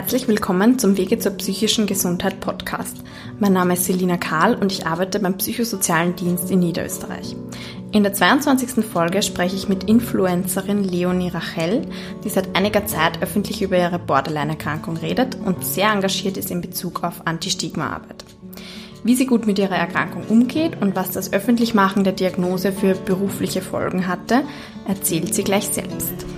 Herzlich willkommen zum Wege zur psychischen Gesundheit Podcast. Mein Name ist Selina Kahl und ich arbeite beim Psychosozialen Dienst in Niederösterreich. In der 22. Folge spreche ich mit Influencerin Leonie Rachel, die seit einiger Zeit öffentlich über ihre Borderline-Erkrankung redet und sehr engagiert ist in Bezug auf Anti-Stigma-Arbeit. Wie sie gut mit ihrer Erkrankung umgeht und was das Öffentlichmachen der Diagnose für berufliche Folgen hatte, erzählt sie gleich selbst.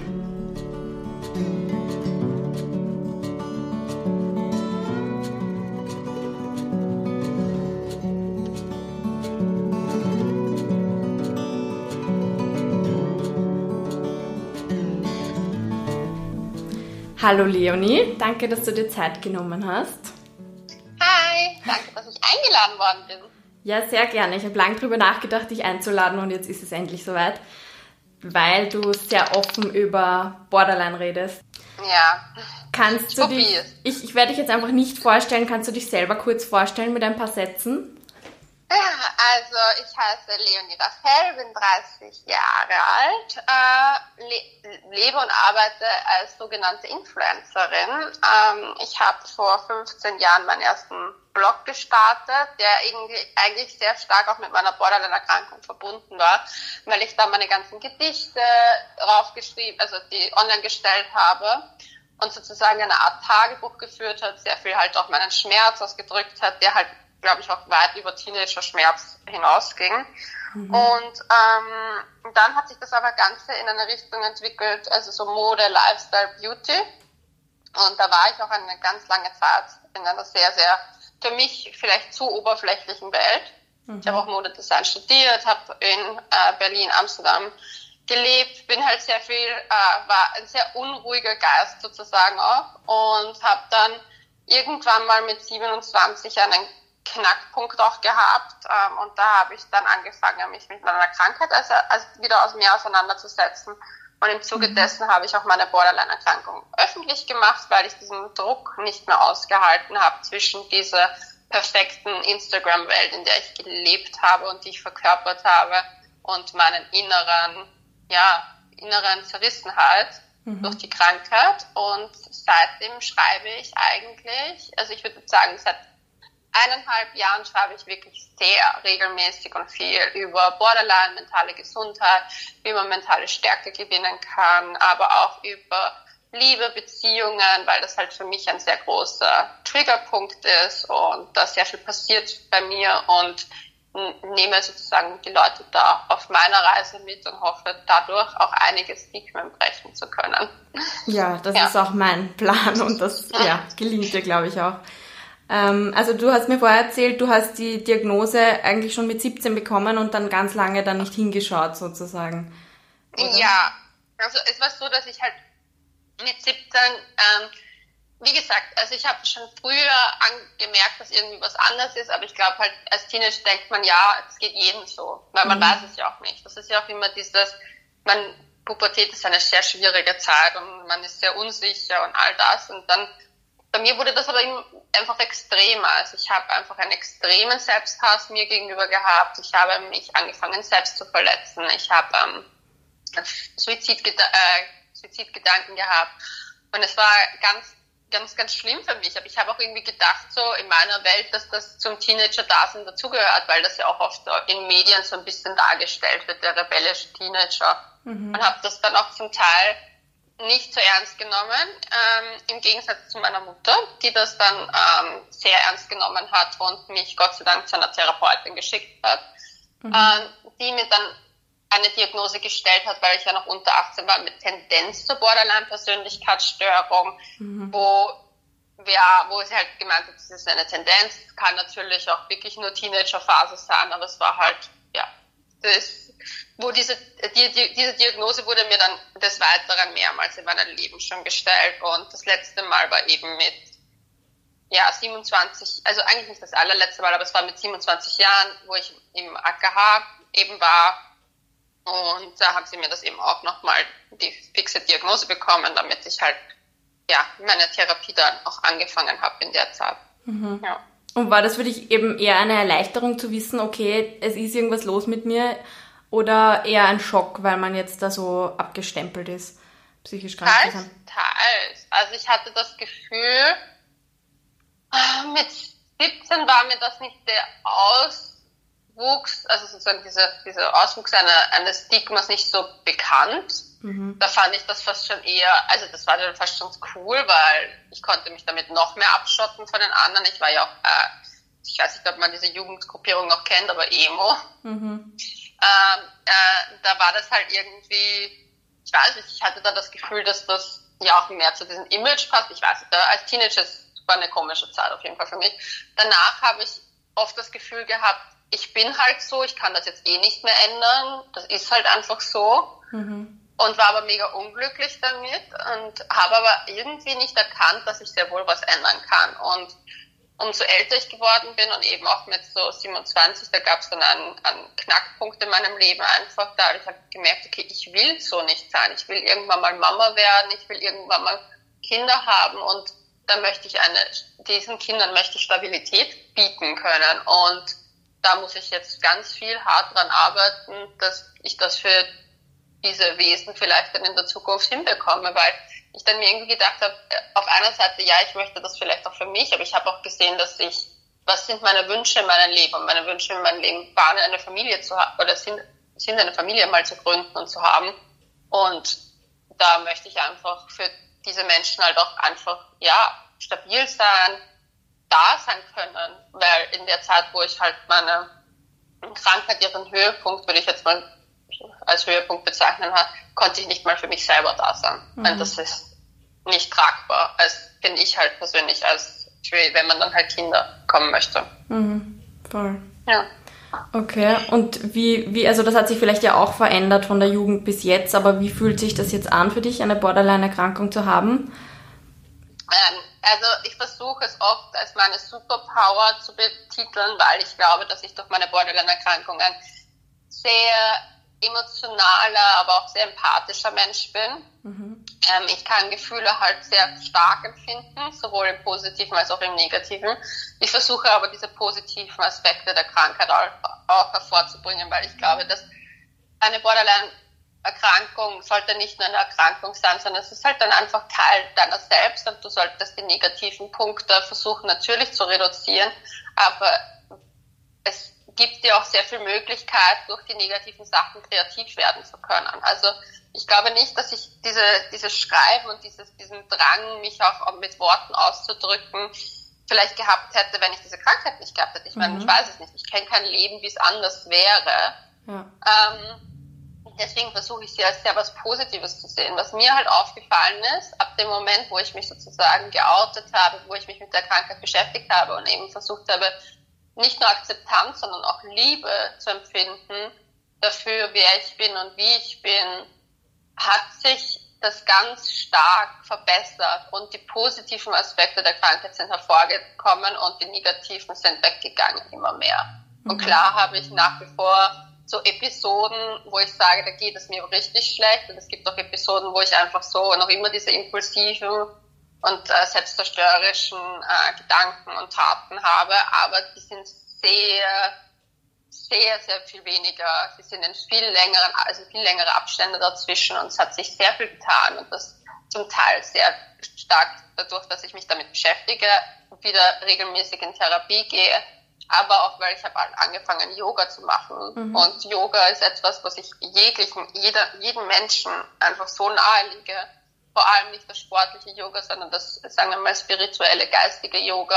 Hallo Leonie, danke, dass du dir Zeit genommen hast. Hi, danke, dass ich eingeladen worden bin. Ja, sehr gerne. Ich habe lange darüber nachgedacht, dich einzuladen und jetzt ist es endlich soweit, weil du sehr offen über Borderline redest. Ja. Kannst du dich, ich, ich werde dich jetzt einfach nicht vorstellen, kannst du dich selber kurz vorstellen mit ein paar Sätzen? Also ich heiße Leonie Rachel, bin 30 Jahre alt, äh, le lebe und arbeite als sogenannte Influencerin. Ähm, ich habe vor 15 Jahren meinen ersten Blog gestartet, der irgendwie eigentlich sehr stark auch mit meiner Borderline-Erkrankung verbunden war, weil ich da meine ganzen Gedichte draufgeschrieben, also die online gestellt habe und sozusagen eine Art Tagebuch geführt hat, sehr viel halt auch meinen Schmerz ausgedrückt hat, der halt glaube ich, auch weit über Teenager-Schmerz hinausging. Mhm. Und ähm, dann hat sich das aber Ganze in eine Richtung entwickelt, also so Mode, Lifestyle, Beauty. Und da war ich auch eine ganz lange Zeit in einer sehr, sehr für mich vielleicht zu oberflächlichen Welt. Mhm. Ich habe auch Modedesign studiert, habe in äh, Berlin, Amsterdam gelebt, bin halt sehr viel, äh, war ein sehr unruhiger Geist sozusagen auch und habe dann irgendwann mal mit 27 einen Knackpunkt auch gehabt ähm, und da habe ich dann angefangen, mich mit meiner Krankheit also, also wieder aus mehr auseinanderzusetzen. Und im Zuge mhm. dessen habe ich auch meine Borderline-Erkrankung öffentlich gemacht, weil ich diesen Druck nicht mehr ausgehalten habe zwischen dieser perfekten Instagram-Welt, in der ich gelebt habe und die ich verkörpert habe, und meinen inneren, ja, inneren Zerrissenheit mhm. durch die Krankheit. Und seitdem schreibe ich eigentlich, also ich würde sagen, seit eineinhalb Jahren schreibe ich wirklich sehr regelmäßig und viel über Borderline, mentale Gesundheit, wie man mentale Stärke gewinnen kann, aber auch über Liebe, Beziehungen, weil das halt für mich ein sehr großer Triggerpunkt ist und da sehr viel passiert bei mir und nehme sozusagen die Leute da auf meiner Reise mit und hoffe dadurch auch einige Stigmen brechen zu können. Ja, das ja. ist auch mein Plan und das ja, gelingt dir, glaube ich, auch. Ähm, also du hast mir vorher erzählt, du hast die Diagnose eigentlich schon mit 17 bekommen und dann ganz lange dann nicht hingeschaut sozusagen. Oder? Ja, also es war so, dass ich halt mit 17, ähm, wie gesagt, also ich habe schon früher gemerkt, dass irgendwie was anders ist, aber ich glaube halt, als Teenager denkt man, ja, es geht jedem so, weil man mhm. weiß es ja auch nicht. Das ist ja auch immer dieses, man, Pubertät ist eine sehr schwierige Zeit und man ist sehr unsicher und all das und dann bei mir wurde das aber einfach extremer. Also ich habe einfach einen extremen Selbsthass mir gegenüber gehabt. Ich habe mich angefangen selbst zu verletzen. Ich habe ähm, Suizidgeda äh, Suizidgedanken gehabt. Und es war ganz, ganz, ganz schlimm für mich. Aber ich habe auch irgendwie gedacht, so in meiner Welt, dass das zum Teenager-Dasein dazugehört, weil das ja auch oft in Medien so ein bisschen dargestellt wird, der rebellische Teenager. Mhm. Und habe das dann auch zum Teil nicht so ernst genommen, ähm, im Gegensatz zu meiner Mutter, die das dann ähm, sehr ernst genommen hat und mich Gott sei Dank zu einer Therapeutin geschickt hat, mhm. ähm, die mir dann eine Diagnose gestellt hat, weil ich ja noch unter 18 war, mit Tendenz zur Borderline-Persönlichkeitsstörung, mhm. wo ja, wo sie halt gemeint hat, das ist eine Tendenz, kann natürlich auch wirklich nur Teenagerphase sein, aber es war halt, das wo diese, die, die, diese Diagnose wurde mir dann des Weiteren mehrmals in meinem Leben schon gestellt und das letzte Mal war eben mit ja, 27, also eigentlich nicht das allerletzte Mal, aber es war mit 27 Jahren, wo ich im AKH eben war und da haben sie mir das eben auch nochmal die fixe Diagnose bekommen, damit ich halt ja, meine Therapie dann auch angefangen habe in der Zeit. Mhm. Ja. Und war das für dich eben eher eine Erleichterung zu wissen, okay, es ist irgendwas los mit mir? Oder eher ein Schock, weil man jetzt da so abgestempelt ist? psychisch krank teils, zu? Teils. Also ich hatte das Gefühl, äh, mit 17 war mir das nicht der Auswuchs, also sozusagen dieser, dieser Auswuchs einer, eines Stigmas nicht so bekannt. Mhm. Da fand ich das fast schon eher, also das war dann fast schon cool, weil ich konnte mich damit noch mehr abschotten von den anderen. Ich war ja auch, äh, ich weiß nicht, ob man diese Jugendgruppierung noch kennt, aber Emo. Mhm. Ähm, äh, da war das halt irgendwie, ich weiß nicht, ich hatte da das Gefühl, dass das ja auch mehr zu diesem Image passt. Ich weiß nicht, als Teenager war eine komische Zeit auf jeden Fall für mich. Danach habe ich oft das Gefühl gehabt, ich bin halt so, ich kann das jetzt eh nicht mehr ändern. Das ist halt einfach so. Mhm. Und war aber mega unglücklich damit und habe aber irgendwie nicht erkannt, dass ich sehr wohl was ändern kann. Und umso älter ich geworden bin und eben auch mit so 27, da gab es dann einen, einen Knackpunkt in meinem Leben einfach, da habe ich halt gemerkt, okay, ich will so nicht sein. Ich will irgendwann mal Mama werden, ich will irgendwann mal Kinder haben und da möchte ich eine, diesen Kindern möchte ich Stabilität bieten können. Und da muss ich jetzt ganz viel hart dran arbeiten, dass ich das für diese Wesen vielleicht dann in der Zukunft hinbekomme, weil ich dann mir irgendwie gedacht habe, äh, auf einer Seite, ja, ich möchte das vielleicht auch für mich, aber ich habe auch gesehen, dass ich, was sind meine Wünsche in meinem Leben? Und meine Wünsche in meinem Leben waren, eine Familie zu haben, oder sind, sind eine Familie mal zu gründen und zu haben. Und da möchte ich einfach für diese Menschen halt auch einfach, ja, stabil sein, da sein können, weil in der Zeit, wo ich halt meine Krankheit ihren Höhepunkt, würde ich jetzt mal als Höhepunkt bezeichnen hat, konnte ich nicht mal für mich selber da sein. Mhm. Und das ist nicht tragbar, als finde ich halt persönlich, als wenn man dann halt Kinder kommen möchte. Mhm. Voll. Ja. Okay, und wie, wie, also das hat sich vielleicht ja auch verändert von der Jugend bis jetzt, aber wie fühlt sich das jetzt an für dich, eine Borderline-Erkrankung zu haben? Ähm, also ich versuche es oft als meine Superpower zu betiteln, weil ich glaube, dass ich durch meine Borderline-Erkrankung ein sehr emotionaler, aber auch sehr empathischer Mensch bin. Mhm. Ähm, ich kann Gefühle halt sehr stark empfinden, sowohl im positiven als auch im negativen. Ich versuche aber diese positiven Aspekte der Krankheit auch hervorzubringen, weil ich glaube, dass eine Borderline-Erkrankung sollte nicht nur eine Erkrankung sein, sondern es ist halt dann einfach Teil deiner selbst und du solltest die negativen Punkte versuchen natürlich zu reduzieren, aber es gibt dir auch sehr viel Möglichkeit, durch die negativen Sachen kreativ werden zu können. Also ich glaube nicht, dass ich diese, dieses Schreiben und dieses, diesen Drang, mich auch mit Worten auszudrücken, vielleicht gehabt hätte, wenn ich diese Krankheit nicht gehabt hätte. Ich meine, mhm. ich weiß es nicht. Ich kenne kein Leben, wie es anders wäre. Ja. Ähm, deswegen versuche ich sie als sehr was Positives zu sehen. Was mir halt aufgefallen ist, ab dem Moment, wo ich mich sozusagen geoutet habe, wo ich mich mit der Krankheit beschäftigt habe und eben versucht habe, nicht nur Akzeptanz, sondern auch Liebe zu empfinden dafür, wer ich bin und wie ich bin, hat sich das ganz stark verbessert und die positiven Aspekte der Krankheit sind hervorgekommen und die negativen sind weggegangen immer mehr. Und mhm. klar habe ich nach wie vor so Episoden, wo ich sage, da geht es mir richtig schlecht und es gibt auch Episoden, wo ich einfach so noch immer diese impulsiven und äh, selbstzerstörerischen äh, Gedanken und Taten habe, aber die sind sehr, sehr, sehr viel weniger. Sie sind in viel längeren, also viel längere Abstände dazwischen und es hat sich sehr viel getan und das zum Teil sehr stark dadurch, dass ich mich damit beschäftige, wieder regelmäßig in Therapie gehe, aber auch weil ich habe angefangen Yoga zu machen mhm. und Yoga ist etwas, was ich jeglichen, jeder, jedem Menschen einfach so nahe liege vor allem nicht das sportliche Yoga, sondern das, sagen wir mal, spirituelle, geistige Yoga,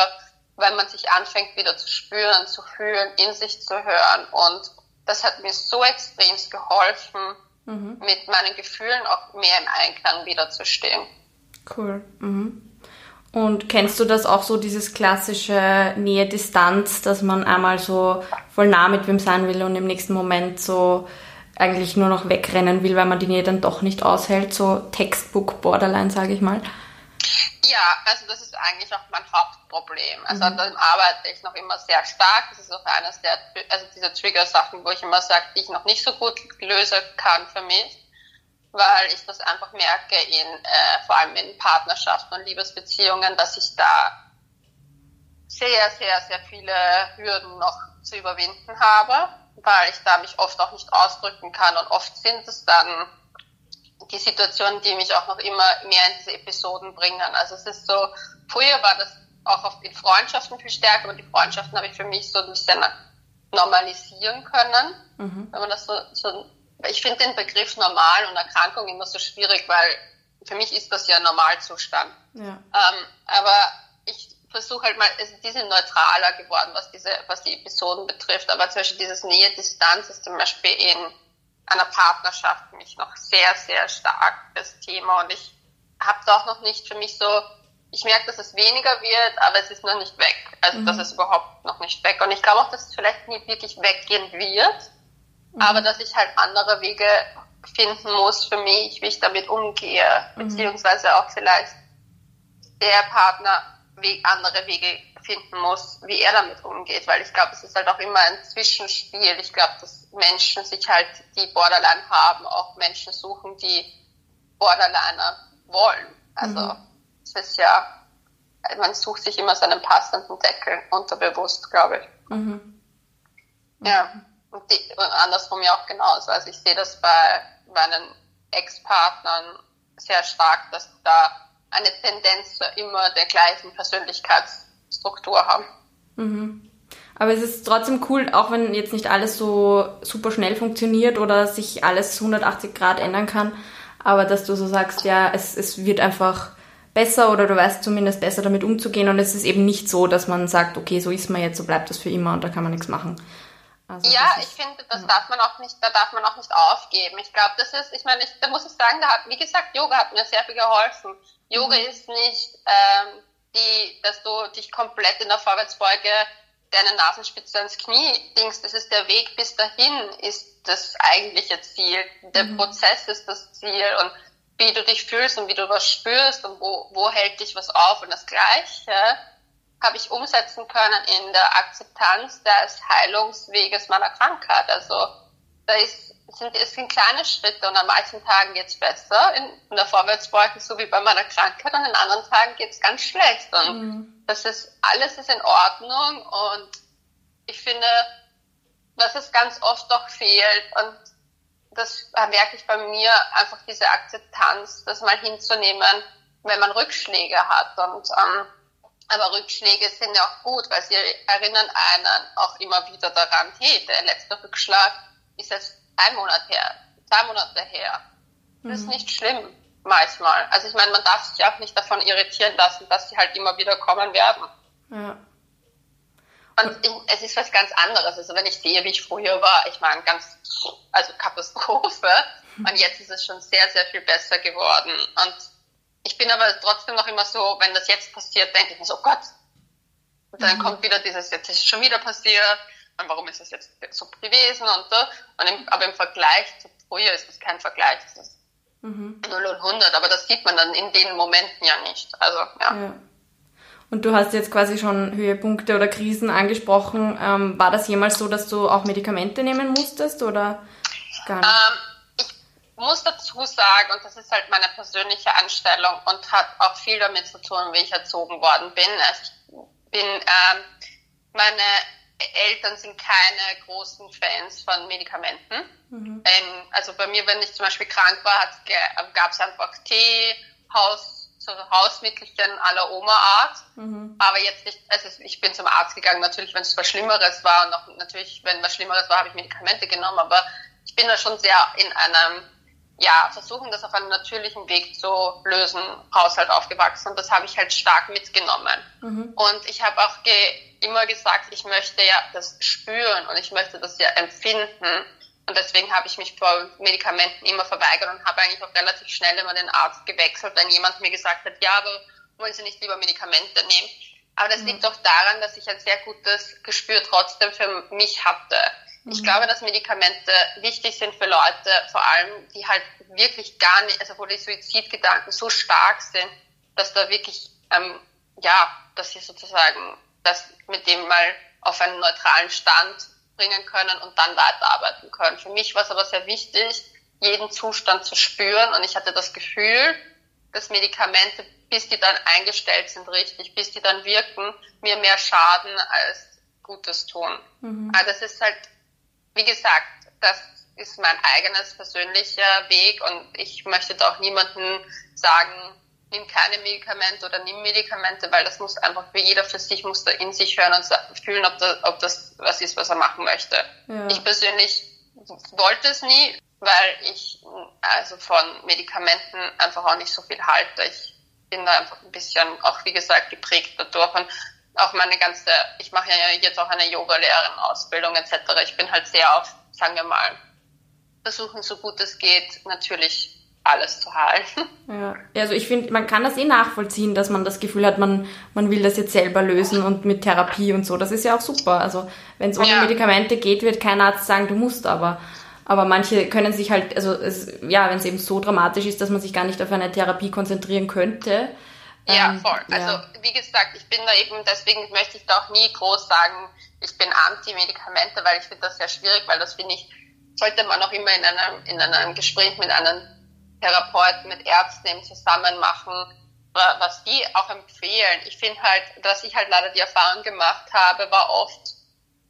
weil man sich anfängt wieder zu spüren, zu fühlen, in sich zu hören. Und das hat mir so extrem geholfen, mhm. mit meinen Gefühlen auch mehr im Einklang wiederzustehen. Cool. Mhm. Und kennst du das auch so, dieses klassische Nähe-Distanz, dass man einmal so voll nah mit wem sein will und im nächsten Moment so eigentlich nur noch wegrennen will, weil man die Nähe dann doch nicht aushält, so Textbook Borderline, sage ich mal. Ja, also das ist eigentlich auch mein Hauptproblem. Also mhm. dann arbeite ich noch immer sehr stark. Das ist auch eines der, also dieser Trigger-Sachen, wo ich immer sage, die ich noch nicht so gut lösen kann für mich, weil ich das einfach merke in, äh, vor allem in Partnerschaften und Liebesbeziehungen, dass ich da sehr, sehr, sehr viele Hürden noch zu überwinden habe weil ich da mich oft auch nicht ausdrücken kann und oft sind es dann die Situationen, die mich auch noch immer mehr in diese Episoden bringen. Also es ist so, früher war das auch oft in Freundschaften viel stärker, aber die Freundschaften habe ich für mich so ein bisschen normalisieren können. Mhm. Wenn man das so, so ich finde den Begriff normal und Erkrankung immer so schwierig, weil für mich ist das ja Normalzustand. Ja. Ähm, aber versuche halt mal, also die sind neutraler geworden, was diese, was die Episoden betrifft. Aber zum Beispiel dieses Nähe-Distanz ist zum Beispiel in einer Partnerschaft für mich noch sehr, sehr stark das Thema. Und ich habe es auch noch nicht für mich so, ich merke, dass es weniger wird, aber es ist noch nicht weg. Also mhm. das ist überhaupt noch nicht weg. Und ich glaube auch, dass es vielleicht nie wirklich weggehen wird, mhm. aber dass ich halt andere Wege finden muss für mich, wie ich damit umgehe, mhm. beziehungsweise auch vielleicht der Partner andere Wege finden muss, wie er damit umgeht, weil ich glaube, es ist halt auch immer ein Zwischenspiel. Ich glaube, dass Menschen sich halt, die Borderline haben, auch Menschen suchen, die Borderliner wollen. Also mhm. es ist ja, man sucht sich immer seinen passenden Deckel unterbewusst, glaube ich. Mhm. Ja, und, die, und andersrum ja auch genauso. Also ich sehe das bei meinen Ex-Partnern sehr stark, dass da eine Tendenz zu immer der gleichen Persönlichkeitsstruktur haben. Mhm. Aber es ist trotzdem cool, auch wenn jetzt nicht alles so super schnell funktioniert oder sich alles 180 Grad ändern kann, aber dass du so sagst, ja, es, es wird einfach besser oder du weißt zumindest besser damit umzugehen und es ist eben nicht so, dass man sagt, okay, so ist man jetzt, so bleibt das für immer und da kann man nichts machen. Also ja, ich finde, das ja. darf man auch nicht, da darf man auch nicht aufgeben. Ich glaube, das ist, ich meine, ich, da muss ich sagen, da hat, wie gesagt, Yoga hat mir sehr viel geholfen. Yoga mhm. ist nicht, ähm, die, dass du dich komplett in der Vorwärtsbeuge deine Nasenspitze ans Knie dingst. Das ist der Weg bis dahin, ist das eigentliche Ziel. Der mhm. Prozess ist das Ziel und wie du dich fühlst und wie du was spürst und wo, wo hält dich was auf und das Gleiche habe ich umsetzen können in der Akzeptanz des Heilungsweges meiner Krankheit. Also da ist, sind, es sind kleine Schritte und an manchen Tagen geht es besser in, in der Vorwärtsbeuge, so wie bei meiner Krankheit, und in anderen Tagen geht es ganz schlecht. Und mhm. das ist, alles ist in Ordnung und ich finde, dass es ganz oft doch fehlt und das merke ich bei mir, einfach diese Akzeptanz, das mal hinzunehmen, wenn man Rückschläge hat und ähm, aber Rückschläge sind ja auch gut, weil sie erinnern einen auch immer wieder daran, hey, der letzte Rückschlag ist jetzt ein Monat her, zwei Monate her. Das mhm. ist nicht schlimm, manchmal. Also ich meine, man darf sich auch nicht davon irritieren lassen, dass sie halt immer wieder kommen werden. Ja. Und ich, es ist was ganz anderes. Also wenn ich sehe, wie ich früher war, ich meine, ganz, also Katastrophe. Und jetzt ist es schon sehr, sehr viel besser geworden. Und ich bin aber trotzdem noch immer so, wenn das jetzt passiert, denke ich mir so, oh Gott. Und dann mhm. kommt wieder dieses, jetzt ist es schon wieder passiert. Und warum ist es jetzt so gewesen und so. Und im, aber im Vergleich zu früher ist es kein Vergleich. Das ist mhm. 0 und 100. Aber das sieht man dann in den Momenten ja nicht. Also, ja. ja. Und du hast jetzt quasi schon Höhepunkte oder Krisen angesprochen. Ähm, war das jemals so, dass du auch Medikamente nehmen musstest oder gar nicht? Ähm, muss dazu sagen, und das ist halt meine persönliche Anstellung und hat auch viel damit zu tun, wie ich erzogen worden bin. Also ich bin, ähm, meine Eltern sind keine großen Fans von Medikamenten. Mhm. Ähm, also bei mir, wenn ich zum Beispiel krank war, gab es einfach Tee, Haus, so Hausmittelchen aller Oma-Art. Mhm. Aber jetzt nicht, also ich bin zum Arzt gegangen, natürlich, wenn es was Schlimmeres war und auch natürlich, wenn was Schlimmeres war, habe ich Medikamente genommen, aber ich bin da schon sehr in einem ja, versuchen, das auf einem natürlichen Weg zu lösen, Haushalt aufgewachsen. Und das habe ich halt stark mitgenommen. Mhm. Und ich habe auch ge immer gesagt, ich möchte ja das spüren und ich möchte das ja empfinden. Und deswegen habe ich mich vor Medikamenten immer verweigert und habe eigentlich auch relativ schnell immer den Arzt gewechselt, wenn jemand mir gesagt hat, ja, aber wollen Sie nicht lieber Medikamente nehmen? Aber das mhm. liegt doch daran, dass ich ein sehr gutes Gespür trotzdem für mich hatte. Ich mhm. glaube, dass Medikamente wichtig sind für Leute, vor allem, die halt wirklich gar nicht, also wo die Suizidgedanken so stark sind, dass da wirklich, ähm, ja, dass sie sozusagen das mit dem mal auf einen neutralen Stand bringen können und dann weiterarbeiten können. Für mich war es aber sehr wichtig, jeden Zustand zu spüren und ich hatte das Gefühl, dass Medikamente, bis die dann eingestellt sind richtig, bis die dann wirken, mir mehr schaden als Gutes tun. Mhm. Also das ist halt wie gesagt, das ist mein eigenes persönlicher Weg und ich möchte da auch niemanden sagen, nimm keine Medikamente oder nimm Medikamente, weil das muss einfach für jeder für sich muss da in sich hören und fühlen, ob das, ob das was ist, was er machen möchte. Ja. Ich persönlich wollte es nie, weil ich also von Medikamenten einfach auch nicht so viel halte. Ich bin da einfach ein bisschen auch wie gesagt geprägt dadurch und auch meine ganze, ich mache ja jetzt auch eine Yoga-Lehrerin-Ausbildung etc. Ich bin halt sehr auf, sagen wir mal, versuchen so gut es geht, natürlich alles zu halten. Ja, also ich finde, man kann das eh nachvollziehen, dass man das Gefühl hat, man, man will das jetzt selber lösen und mit Therapie und so. Das ist ja auch super. Also wenn es ohne ja. Medikamente geht, wird kein Arzt sagen, du musst aber. Aber manche können sich halt, also es, ja, wenn es eben so dramatisch ist, dass man sich gar nicht auf eine Therapie konzentrieren könnte. Ja, ähm, voll. Ja. Also wie gesagt, ich bin da eben, deswegen möchte ich da auch nie groß sagen, ich bin anti-Medikamente, weil ich finde das sehr schwierig, weil das finde ich, sollte man auch immer in einem, in einem Gespräch mit einem Therapeuten, mit Ärzten eben zusammen machen, was die auch empfehlen. Ich finde halt, dass ich halt leider die Erfahrung gemacht habe, war oft,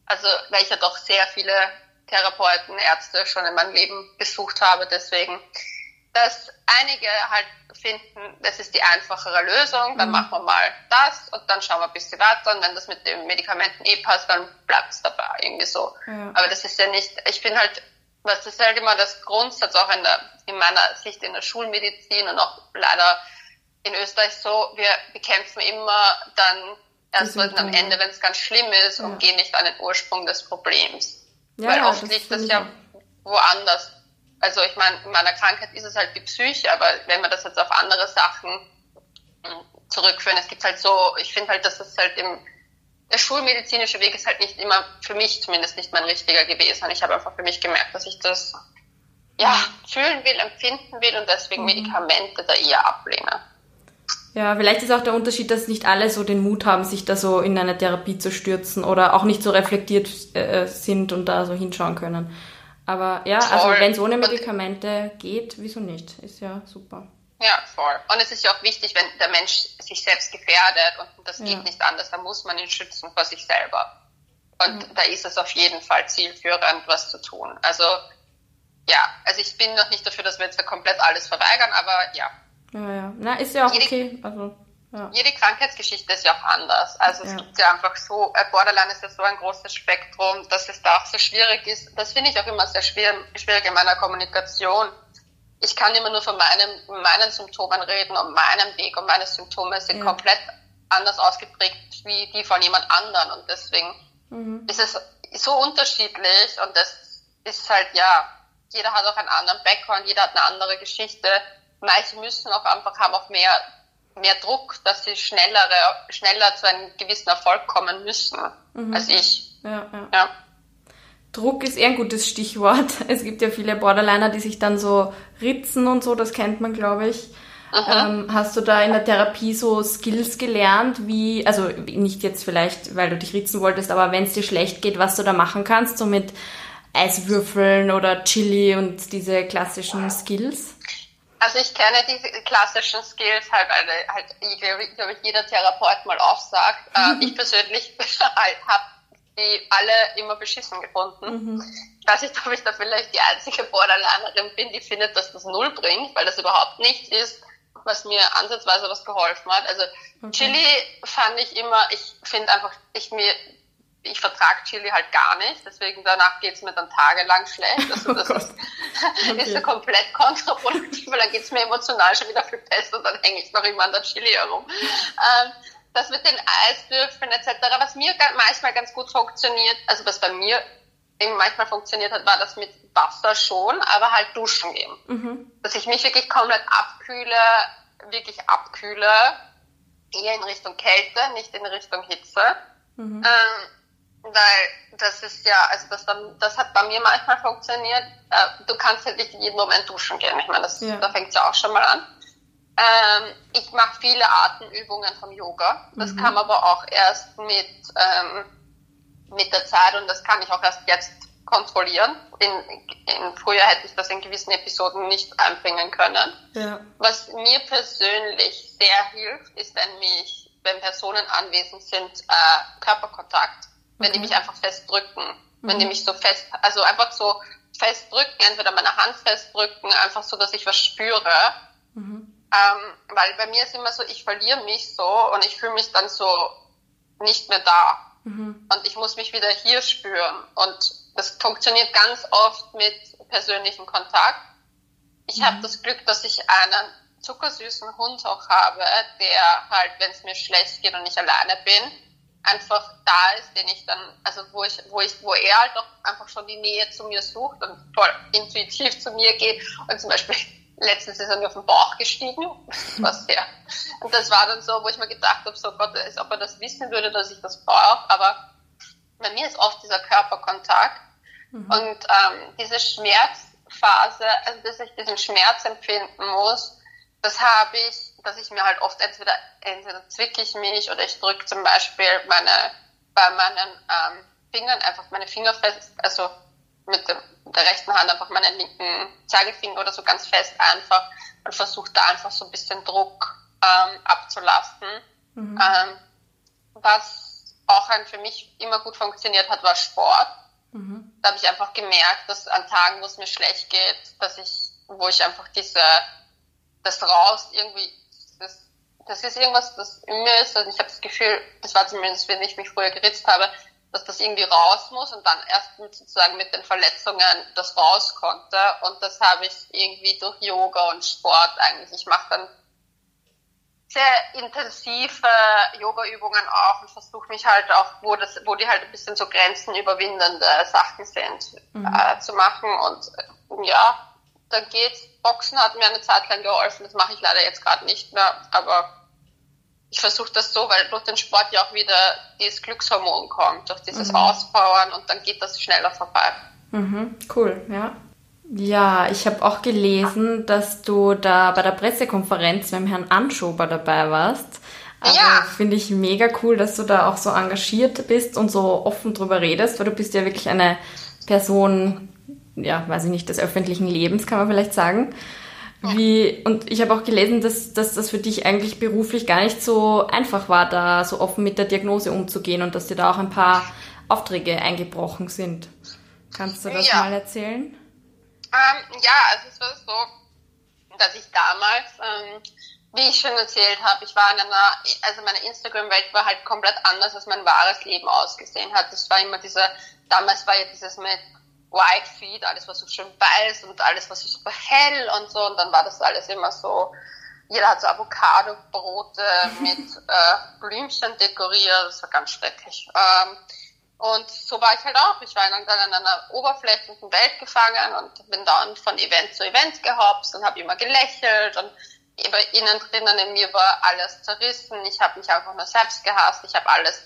also weil ich ja doch sehr viele Therapeuten, Ärzte schon in meinem Leben besucht habe, deswegen, dass einige halt finden, das ist die einfachere Lösung, dann mhm. machen wir mal das und dann schauen wir ein bisschen weiter und wenn das mit den Medikamenten eh passt, dann bleibt es dabei, irgendwie so. Ja. Aber das ist ja nicht, ich bin halt was ist halt immer das Grundsatz auch in, der, in meiner Sicht in der Schulmedizin und auch leider in Österreich so, wir bekämpfen immer dann erst am Ende, wenn es ganz schlimm ist ja. und gehen nicht an den Ursprung des Problems. Ja, Weil oft liegt das ja woanders. Also ich meine, in meiner Krankheit ist es halt die Psyche, aber wenn wir das jetzt auf andere Sachen hm, zurückführen, es gibt halt so, ich finde halt, dass es halt im der schulmedizinische Weg ist halt nicht immer, für mich zumindest nicht mein richtiger gewesen. Ich habe einfach für mich gemerkt, dass ich das ja, fühlen will, empfinden will und deswegen mhm. Medikamente da eher ablehne. Ja, vielleicht ist auch der Unterschied, dass nicht alle so den Mut haben, sich da so in eine Therapie zu stürzen oder auch nicht so reflektiert äh, sind und da so hinschauen können. Aber ja, also Voll. also wenn es ohne Medikamente geht, wieso nicht? Ist ja super. Ja, voll. Und es ist ja auch wichtig, wenn der Mensch sich selbst gefährdet und das ja. geht nicht anders, dann muss man ihn schützen vor sich selber. Und mhm. da ist es auf jeden Fall zielführend, was zu tun. Also, ja, also ich bin noch nicht dafür, dass wir jetzt da komplett alles verweigern, aber ja. Ja, ja. Na, ist ja auch okay. Also, ja. Jede Krankheitsgeschichte ist ja auch anders. Also es ja. gibt ja einfach so, äh, Borderline ist ja so ein großes Spektrum, dass es da auch so schwierig ist. Das finde ich auch immer sehr schwierig, schwierig in meiner Kommunikation ich kann immer nur von meinem, meinen Symptomen reden und meinem Weg und meine Symptome sind ja. komplett anders ausgeprägt wie die von jemand anderen und deswegen mhm. ist es so unterschiedlich und das ist halt, ja, jeder hat auch einen anderen Background, jeder hat eine andere Geschichte. Manche müssen auch einfach, haben auch mehr, mehr Druck, dass sie schnellere, schneller zu einem gewissen Erfolg kommen müssen mhm. als ich. Ja, ja. ja. Druck ist eher ein gutes Stichwort. Es gibt ja viele Borderliner, die sich dann so ritzen und so, das kennt man, glaube ich. Ähm, hast du da in der Therapie so Skills gelernt, wie, also nicht jetzt vielleicht, weil du dich ritzen wolltest, aber wenn es dir schlecht geht, was du da machen kannst, so mit Eiswürfeln oder Chili und diese klassischen Skills? Also ich kenne diese klassischen Skills halt, weil halt, ich glaube, jeder Therapeut mal aufsagt. Mhm. ich persönlich habe die alle immer beschissen gefunden. Mhm. Ich weiß nicht, ob ich da vielleicht die einzige Borderlinerin bin, die findet, dass das null bringt, weil das überhaupt nichts ist, was mir ansatzweise was geholfen hat. Also okay. Chili fand ich immer, ich finde einfach, ich mir, ich vertrage Chili halt gar nicht, deswegen danach geht's mir dann tagelang schlecht. Also das oh ist, okay. ist so komplett kontraproduktiv, weil dann geht's mir emotional schon wieder viel besser und dann hänge ich noch immer an der Chili herum. Ähm, das mit den Eiswürfeln etc., was mir manchmal ganz gut funktioniert, also was bei mir eben manchmal funktioniert hat, war das mit Wasser schon, aber halt duschen gehen. Mhm. Dass ich mich wirklich komplett abkühle, wirklich abkühle, eher in Richtung Kälte, nicht in Richtung Hitze. Mhm. Ähm, weil das ist ja, also das, das hat bei mir manchmal funktioniert. Äh, du kannst halt nicht in jedem Moment duschen gehen. Ich meine, das, ja. da fängt es ja auch schon mal an. Ähm, ich mache viele Artenübungen vom Yoga. Das mhm. kam aber auch erst mit, ähm, mit der Zeit und das kann ich auch erst jetzt kontrollieren. In, in, früher hätte ich das in gewissen Episoden nicht einbringen können. Ja. Was mir persönlich sehr hilft, ist, wenn mich, wenn Personen anwesend sind, äh, Körperkontakt. Wenn die mich einfach festdrücken. Mhm. Wenn die mich so fest, also einfach so festdrücken, entweder meine Hand festdrücken, einfach so, dass ich was spüre. Mhm. Ähm, weil bei mir ist immer so, ich verliere mich so und ich fühle mich dann so nicht mehr da. Mhm. Und ich muss mich wieder hier spüren. Und das funktioniert ganz oft mit persönlichem Kontakt. Ich mhm. habe das Glück, dass ich einen zuckersüßen Hund auch habe, der halt, wenn es mir schlecht geht und ich alleine bin, einfach da ist, den ich dann, also wo ich, wo ich, wo er halt auch einfach schon die Nähe zu mir sucht und voll intuitiv zu mir geht. Und zum Beispiel letztens ist er mir auf den Bauch gestiegen, was ja, und das war dann so, wo ich mir gedacht habe, so Gott, als ob er das wissen würde, dass ich das brauche, aber bei mir ist oft dieser Körperkontakt. Mhm. und ähm, diese Schmerzphase, also dass ich diesen Schmerz empfinden muss, das habe ich, dass ich mir halt oft entweder, entweder zwicke ich mich oder ich drücke zum Beispiel meine, bei meinen ähm, Fingern einfach meine Finger fest, also mit, dem, der rechten Hand einfach meinen linken Zeigefinger oder so ganz fest einfach und versuche da einfach so ein bisschen Druck ähm, abzulassen. Mhm. Ähm, was auch ein für mich immer gut funktioniert hat, war Sport. Mhm. Da habe ich einfach gemerkt, dass an Tagen, wo es mir schlecht geht, dass ich, wo ich einfach diese das raus irgendwie, das, das ist irgendwas, das in mir ist. Also ich habe das Gefühl, das war zumindest, wenn ich mich früher geritzt habe, dass das irgendwie raus muss und dann erst mit, sozusagen mit den Verletzungen das raus konnte. Und das habe ich irgendwie durch Yoga und Sport eigentlich. Ich mache dann sehr intensive Yoga-Übungen auch und versuche mich halt auch, wo das, wo die halt ein bisschen so grenzenüberwindende Sachen sind, mhm. äh, zu machen. Und ja, dann geht's. Boxen hat mir eine Zeit lang geholfen, das mache ich leider jetzt gerade nicht mehr, aber ich versuche das so, weil durch den Sport ja auch wieder dieses Glückshormon kommt, durch dieses mhm. Auspowern und dann geht das schneller vorbei. Mhm, cool, ja. Ja, ich habe auch gelesen, dass du da bei der Pressekonferenz mit dem Herrn Anschober dabei warst. Also ja. finde ich mega cool, dass du da auch so engagiert bist und so offen drüber redest, weil du bist ja wirklich eine Person, ja, weiß ich nicht, des öffentlichen Lebens, kann man vielleicht sagen. Wie, und ich habe auch gelesen, dass, dass das für dich eigentlich beruflich gar nicht so einfach war, da so offen mit der Diagnose umzugehen und dass dir da auch ein paar Aufträge eingebrochen sind. Kannst du das ja. mal erzählen? Ähm, ja, also es war so, dass ich damals, ähm, wie ich schon erzählt habe, ich war in einer, also meine Instagram-Welt war halt komplett anders, als mein wahres Leben ausgesehen hat. Das war immer dieser, damals war ja dieses mit White alles war so schön weiß und alles war so super hell und so. Und dann war das alles immer so, jeder hat so Avocado-Brote mit äh, Blümchen dekoriert. Das war ganz schrecklich. Ähm, und so war ich halt auch. Ich war dann in einer oberflächlichen Welt gefangen und bin dann von Event zu Event gehopst und habe immer gelächelt und innen drinnen in mir war alles zerrissen. Ich habe mich einfach nur selbst gehasst. Ich habe alles,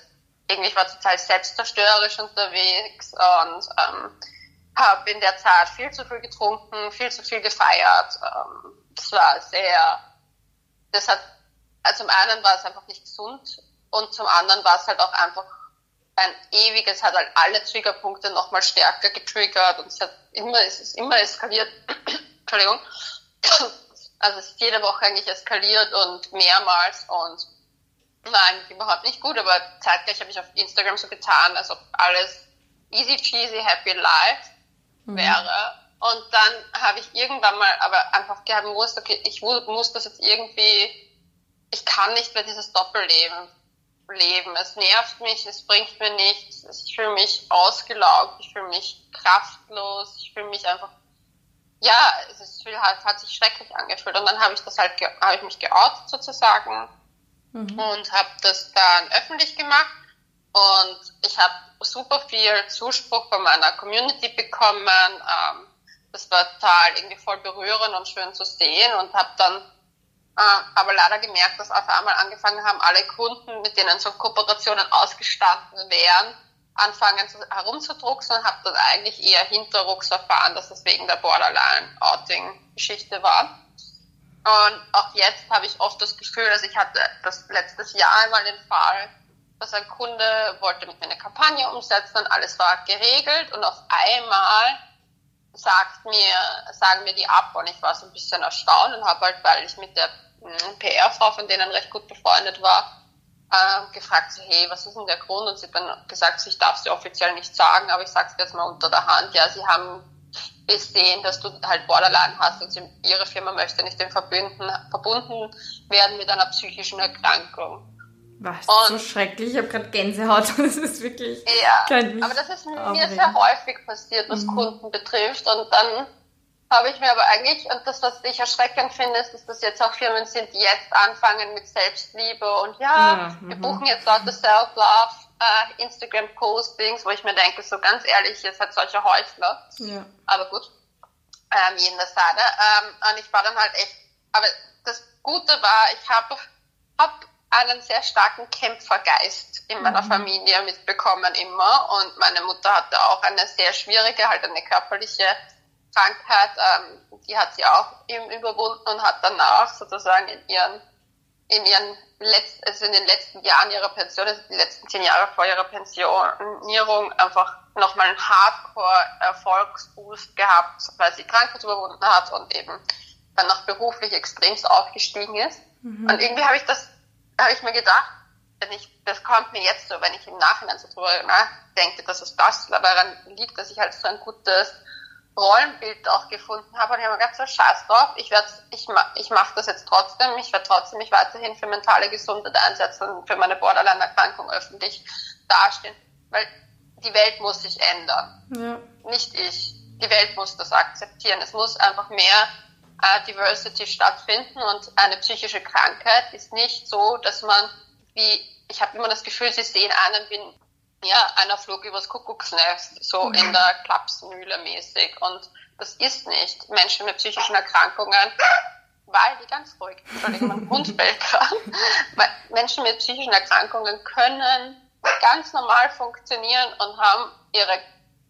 irgendwie war total selbstzerstörerisch unterwegs und ähm, habe in der Zeit viel zu viel getrunken, viel zu viel gefeiert. Ähm, das war sehr, das hat, also zum einen war es einfach nicht gesund und zum anderen war es halt auch einfach ein ewiges, hat halt alle Triggerpunkte nochmal stärker getriggert und es hat immer, es ist immer eskaliert. Entschuldigung. Also es ist jede Woche eigentlich eskaliert und mehrmals und war eigentlich überhaupt nicht gut, aber zeitgleich habe ich auf Instagram so getan, als ob alles easy cheesy, happy life. Wäre. Und dann habe ich irgendwann mal aber einfach gewusst, okay, ich muss das jetzt irgendwie, ich kann nicht mehr dieses Doppelleben leben. Es nervt mich, es bringt mir nichts, ich fühle mich ausgelaugt, ich fühle mich kraftlos, ich fühle mich einfach, ja, es ist, halt, hat sich schrecklich angefühlt. Und dann habe ich das halt, habe ich mich geoutet sozusagen mhm. und habe das dann öffentlich gemacht und ich habe super viel Zuspruch von meiner Community bekommen. Ähm, das war total irgendwie voll berührend und schön zu sehen und habe dann äh, aber leider gemerkt, dass auf einmal angefangen haben, alle Kunden, mit denen so Kooperationen ausgestanden wären, anfangen zu, herumzudrucksen und habe dann eigentlich eher hinterrucks erfahren, dass das wegen der Borderline-Outing-Geschichte war. Und auch jetzt habe ich oft das Gefühl, dass ich hatte das letztes Jahr einmal den Fall, dass ein Kunde wollte mit mir eine Kampagne umsetzen und alles war geregelt und auf einmal sagt mir, sagen mir die ab und ich war so ein bisschen erstaunt und habe halt, weil ich mit der hm, PR-Frau von denen recht gut befreundet war, äh, gefragt, hey, was ist denn der Grund? Und sie hat dann gesagt, ich darf sie offiziell nicht sagen, aber ich sage es jetzt mal unter der Hand. Ja, sie haben sehen, dass du halt Borderline hast und sie, ihre Firma möchte nicht dem verbunden, verbunden werden mit einer psychischen Erkrankung. Was, und, so schrecklich. Ich habe gerade Gänsehaut. Das ist wirklich. Ja, aber das ist mir aufregen. sehr häufig passiert, was mhm. Kunden betrifft. Und dann habe ich mir aber eigentlich, und das, was ich erschreckend finde, ist, dass das jetzt auch Firmen sind, die jetzt anfangen mit Selbstliebe und ja, ja wir mhm. buchen jetzt lauter Self-Love, äh, Instagram-Postings, wo ich mir denke, so ganz ehrlich, ihr seid solche Heuchler. Ja. Aber gut, ähm, jeden Seite. Ähm, und ich war dann halt echt, aber das Gute war, ich habe hab einen sehr starken Kämpfergeist in meiner mhm. Familie mitbekommen immer und meine Mutter hatte auch eine sehr schwierige, halt eine körperliche Krankheit, ähm, die hat sie auch eben überwunden und hat danach sozusagen in ihren, in ihren letzten, also in den letzten Jahren ihrer Pension, also die letzten zehn Jahre vor ihrer Pensionierung, einfach nochmal einen Hardcore-Erfolgsboost gehabt, weil sie Krankheit überwunden hat und eben dann noch beruflich extremst aufgestiegen ist. Mhm. Und irgendwie habe ich das, habe ich mir gedacht, wenn ich, das kommt mir jetzt so, wenn ich im Nachhinein so drüber nachdenke, dass es das daran liegt, dass ich halt so ein gutes Rollenbild auch gefunden habe und ich habe mir gedacht, so scheiß drauf, ich werde, ich, ich mache das jetzt trotzdem, ich werde trotzdem mich weiterhin für mentale Gesundheit einsetzen und für meine Borderline-Erkrankung öffentlich dastehen, weil die Welt muss sich ändern. Ja. Nicht ich. Die Welt muss das akzeptieren. Es muss einfach mehr äh, Diversity stattfinden und eine psychische Krankheit ist nicht so, dass man wie, ich habe immer das Gefühl, sie sehen einen wie ja, einer flog übers Kuckucksnest, so mhm. in der Klapsmühle mäßig. Und das ist nicht. Menschen mit psychischen Erkrankungen, weil die ganz ruhig, Entschuldigung, mein Hund bellt gerade. Menschen mit psychischen Erkrankungen können ganz normal funktionieren und haben ihre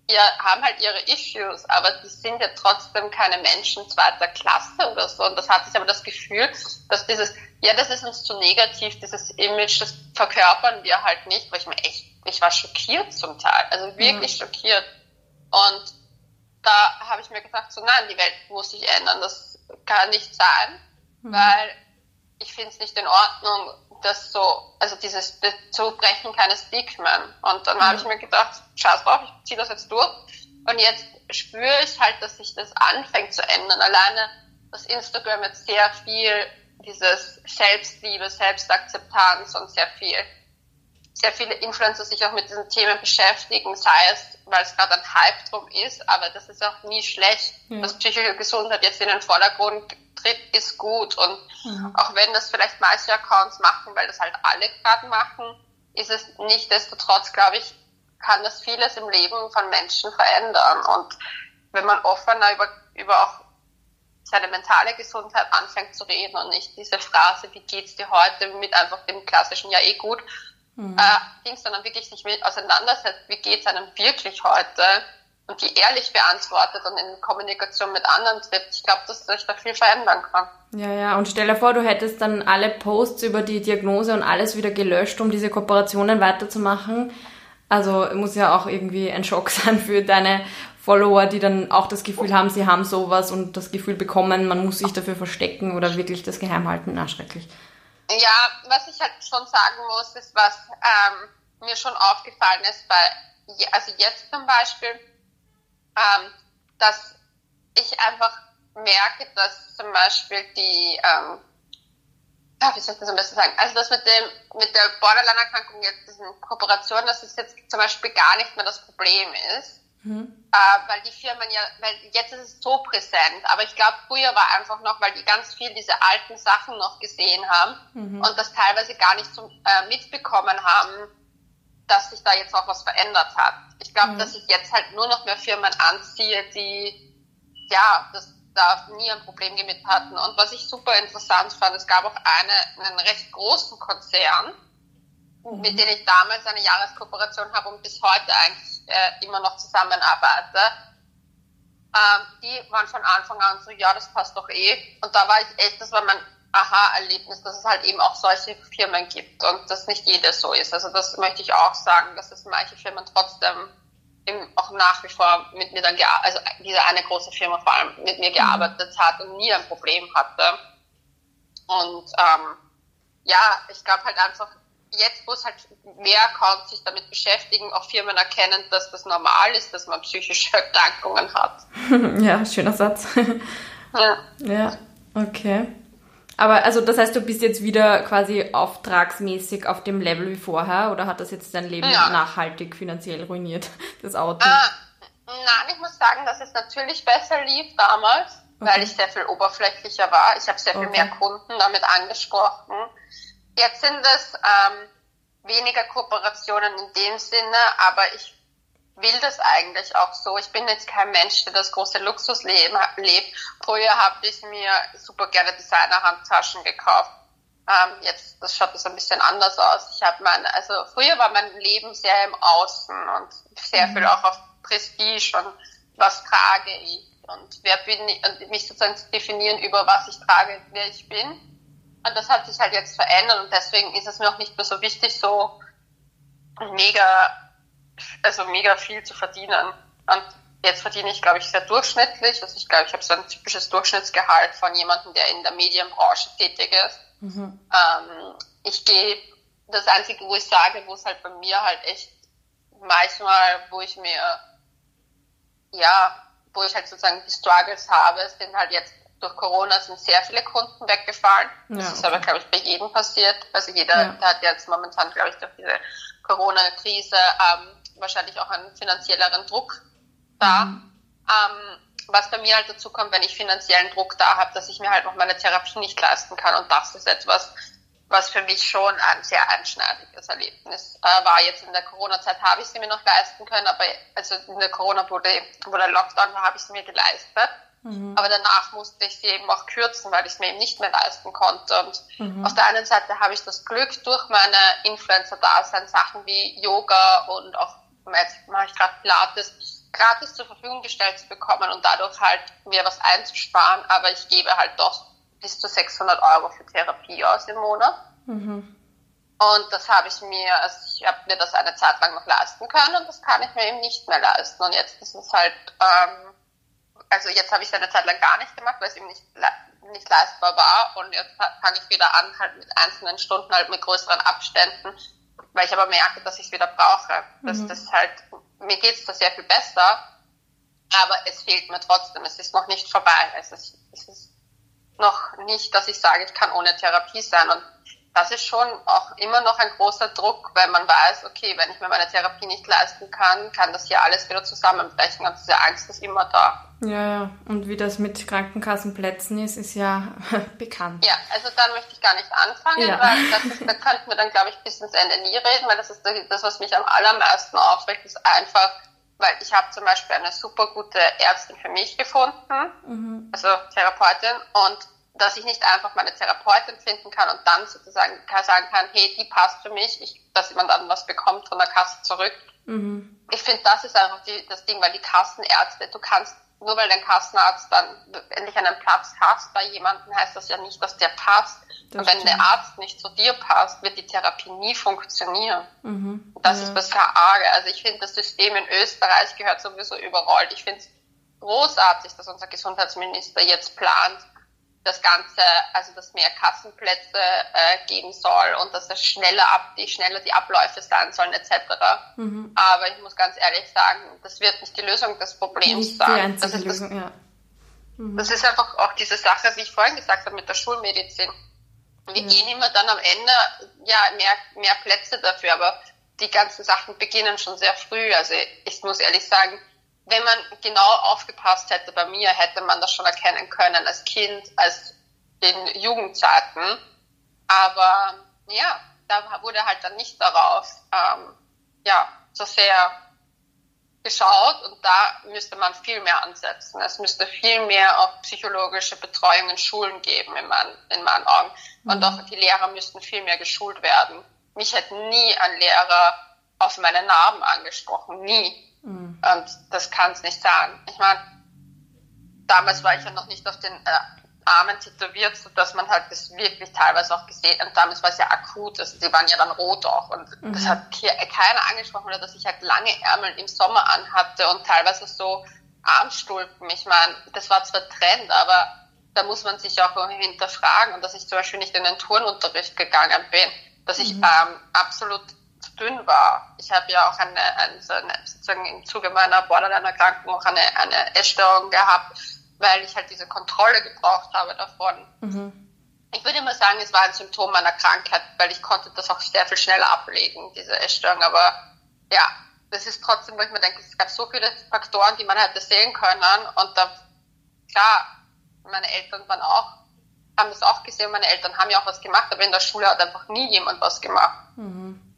ihr, haben halt ihre Issues, aber die sind ja trotzdem keine Menschen zweiter Klasse oder so. Und das hatte ich aber das Gefühl, dass dieses, ja, das ist uns zu negativ, dieses Image, das verkörpern wir halt nicht, weil ich mir echt, ich war schockiert zum Teil, also wirklich mhm. schockiert. Und da habe ich mir gedacht, so nein, die Welt muss sich ändern, das kann nicht sein, mhm. weil ich finde es nicht in Ordnung, dass so, also dieses Zubrechen keines Stigmen. Und dann mhm. habe ich mir gedacht, scheiß drauf, ich ziehe das jetzt durch. Und jetzt spüre ich halt, dass sich das anfängt zu ändern. Alleine, dass Instagram jetzt sehr viel dieses Selbstliebe, Selbstakzeptanz und sehr viel, sehr viele Influencer sich auch mit diesen Themen beschäftigen, sei es, weil es gerade ein Hype drum ist, aber das ist auch nie schlecht, ja. dass psychische Gesundheit jetzt in den Vordergrund tritt, ist gut. Und mhm. auch wenn das vielleicht manche Accounts machen, weil das halt alle gerade machen, ist es nicht desto trotz, glaube ich, kann das vieles im Leben von Menschen verändern. Und wenn man offener über, über auch seine mentale Gesundheit anfängt zu reden und nicht diese Phrase, wie geht's dir heute, mit einfach dem klassischen, ja eh gut, mhm. äh, Dings, sondern wirklich sich mit auseinandersetzt, wie geht's einem wirklich heute, und die ehrlich beantwortet und in Kommunikation mit anderen tritt, ich glaube, dass sich da viel verändern kann. Ja, ja, und stell dir vor, du hättest dann alle Posts über die Diagnose und alles wieder gelöscht, um diese Kooperationen weiterzumachen. Also muss ja auch irgendwie ein Schock sein für deine Follower, die dann auch das Gefühl haben, sie haben sowas und das Gefühl bekommen, man muss sich dafür verstecken oder wirklich das geheim halten. Na, schrecklich. Ja, was ich halt schon sagen muss, ist, was ähm, mir schon aufgefallen ist, bei, also jetzt zum Beispiel, ähm, dass ich einfach merke, dass zum Beispiel die, ähm, wie soll ich das am besten sagen, also das mit dem, mit der Borderline-Erkrankung jetzt, diesen Kooperation, dass es jetzt zum Beispiel gar nicht mehr das Problem ist. Mhm. Äh, weil die Firmen ja, weil jetzt ist es so präsent, aber ich glaube, früher war einfach noch, weil die ganz viel diese alten Sachen noch gesehen haben mhm. und das teilweise gar nicht zum, äh, mitbekommen haben, dass sich da jetzt auch was verändert hat. Ich glaube, mhm. dass ich jetzt halt nur noch mehr Firmen anziehe, die ja, das da nie ein Problem damit hatten. Und was ich super interessant fand, es gab auch eine, einen recht großen Konzern, mhm. mit dem ich damals eine Jahreskooperation habe und bis heute eigentlich äh, immer noch zusammenarbeite. Ähm, die waren von Anfang an so, ja, das passt doch eh. Und da war ich echt, das war mein Aha-Erlebnis, dass es halt eben auch solche Firmen gibt und dass nicht jede so ist. Also das möchte ich auch sagen, dass es manche Firmen trotzdem auch nach wie vor mit mir dann also diese eine große Firma vor allem mit mir gearbeitet hat und nie ein Problem hatte. Und ähm, ja, ich glaube halt einfach, jetzt, wo es halt mehr kommt, sich damit beschäftigen, auch Firmen erkennen, dass das normal ist, dass man psychische Erkrankungen hat. ja, schöner Satz. ja. Ja, okay. Aber also das heißt, du bist jetzt wieder quasi auftragsmäßig auf dem Level wie vorher oder hat das jetzt dein Leben ja. nachhaltig finanziell ruiniert, das Auto? Äh, nein, ich muss sagen, dass es natürlich besser lief damals, okay. weil ich sehr viel oberflächlicher war. Ich habe sehr viel okay. mehr Kunden damit angesprochen. Jetzt sind es ähm, weniger Kooperationen in dem Sinne, aber ich will das eigentlich auch so. Ich bin jetzt kein Mensch, der das große Luxusleben lebt. Früher habe ich mir super gerne Designer-Handtaschen gekauft. Ähm, jetzt das schaut das ein bisschen anders aus. Ich habe mein, also früher war mein Leben sehr im Außen und sehr mhm. viel auch auf Prestige und was trage ich und wer bin ich und mich sozusagen zu definieren über was ich trage, wer ich bin. Und das hat sich halt jetzt verändert und deswegen ist es mir auch nicht mehr so wichtig, so mega also mega viel zu verdienen. Und jetzt verdiene ich, glaube ich, sehr durchschnittlich. Also ich glaube, ich habe so ein typisches Durchschnittsgehalt von jemandem, der in der Medienbranche tätig ist. Mhm. Ähm, ich gehe, das Einzige, wo ich sage, wo es halt bei mir halt echt manchmal, wo ich mir, ja, wo ich halt sozusagen die Struggles habe, sind halt jetzt durch Corona sind sehr viele Kunden weggefallen. Das ja, ist aber, glaube ich, bei jedem passiert. Also jeder ja. hat jetzt momentan, glaube ich, durch diese Corona-Krise ähm, wahrscheinlich auch einen finanzielleren Druck da. Mhm. Ähm, was bei mir halt dazu kommt, wenn ich finanziellen Druck da habe, dass ich mir halt noch meine Therapie nicht leisten kann. Und das ist etwas, was für mich schon ein sehr einschneidiges Erlebnis äh, war. Jetzt in der Corona-Zeit habe ich sie mir noch leisten können, aber also in der Corona, wo der, wo der Lockdown war, habe ich sie mir geleistet. Mhm. Aber danach musste ich sie eben auch kürzen, weil ich es mir eben nicht mehr leisten konnte. Und mhm. auf der einen Seite habe ich das Glück, durch meine Influencer-Dasein Sachen wie Yoga und auch jetzt mache ich gerade Pilates, gratis zur Verfügung gestellt zu bekommen und dadurch halt mir was einzusparen, aber ich gebe halt doch bis zu 600 Euro für Therapie aus im Monat. Mhm. Und das habe ich mir, also ich habe mir das eine Zeit lang noch leisten können und das kann ich mir eben nicht mehr leisten. Und jetzt ist es halt, ähm, also jetzt habe ich es eine Zeit lang gar nicht gemacht, weil es eben nicht, nicht leistbar war. Und jetzt fange ich wieder an, halt mit einzelnen Stunden, halt mit größeren Abständen weil ich aber merke, dass ich es wieder brauche. Dass mhm. das halt, mir geht es da sehr viel besser, aber es fehlt mir trotzdem. Es ist noch nicht vorbei. Es ist, es ist noch nicht, dass ich sage, ich kann ohne Therapie sein. Und das ist schon auch immer noch ein großer Druck, weil man weiß, okay, wenn ich mir meine Therapie nicht leisten kann, kann das hier alles wieder zusammenbrechen und diese Angst ist immer da. Ja, ja. Und wie das mit Krankenkassenplätzen ist, ist ja bekannt. Ja, also da möchte ich gar nicht anfangen, ja. weil das ist, da könnten wir dann, glaube ich, bis ins Ende nie reden, weil das ist das, was mich am allermeisten aufregt, ist einfach, weil ich habe zum Beispiel eine super gute Ärztin für mich gefunden, mhm. also Therapeutin, und dass ich nicht einfach meine Therapeutin finden kann und dann sozusagen sagen kann, hey, die passt für mich, ich, dass man dann was bekommt von der Kasse zurück. Mhm. Ich finde, das ist einfach die, das Ding, weil die Kassenärzte, du kannst, nur weil dein Kassenarzt dann endlich einen Platz hast bei jemandem, heißt das ja nicht, dass der passt. Das und wenn stimmt. der Arzt nicht zu dir passt, wird die Therapie nie funktionieren. Mhm. Das ja. ist das Arge. Also ich finde, das System in Österreich gehört sowieso überrollt. Ich finde es großartig, dass unser Gesundheitsminister jetzt plant, das Ganze, also dass mehr Kassenplätze äh, geben soll und dass es schneller ab, die schneller die Abläufe sein sollen etc. Mhm. Aber ich muss ganz ehrlich sagen, das wird nicht die Lösung des Problems sein. das ist Lösung, das, ja. mhm. das ist einfach auch diese Sache, wie ich vorhin gesagt habe mit der Schulmedizin. Wir ja. gehen immer dann am Ende ja mehr mehr Plätze dafür, aber die ganzen Sachen beginnen schon sehr früh. Also ich muss ehrlich sagen, wenn man genau aufgepasst hätte bei mir, hätte man das schon erkennen können als Kind, als in Jugendzeiten. Aber ja, da wurde halt dann nicht darauf ähm, ja, so sehr geschaut und da müsste man viel mehr ansetzen. Es müsste viel mehr auch psychologische Betreuung in Schulen geben, in, mein, in meinen Augen. Und mhm. auch die Lehrer müssten viel mehr geschult werden. Mich hätte nie ein Lehrer auf meine Narben angesprochen, nie. Und das kann es nicht sein. Ich meine, damals war ich ja noch nicht auf den äh, Armen tätowiert, sodass man halt das wirklich teilweise auch gesehen und damals war es ja akut, also die waren ja dann rot auch und mhm. das hat hier keiner angesprochen oder dass ich halt lange Ärmel im Sommer anhatte und teilweise so Armstulpen. Ich meine, das war zwar Trend, aber da muss man sich auch hinterfragen und dass ich zum Beispiel nicht in den Turnunterricht gegangen bin dass ich mhm. ähm, absolut zu dünn war. Ich habe ja auch eine, eine, sozusagen im Zuge meiner Borderline-Erkrankung auch eine, eine Essstörung gehabt, weil ich halt diese Kontrolle gebraucht habe davon. Mhm. Ich würde immer sagen, es war ein Symptom meiner Krankheit, weil ich konnte das auch sehr viel schneller ablegen, diese Essstörung. Aber ja, das ist trotzdem, wo ich mir denke, es gab so viele Faktoren, die man hätte sehen können. Und da, klar, meine Eltern waren auch, haben das auch gesehen, meine Eltern haben ja auch was gemacht, aber in der Schule hat einfach nie jemand was gemacht. Mhm.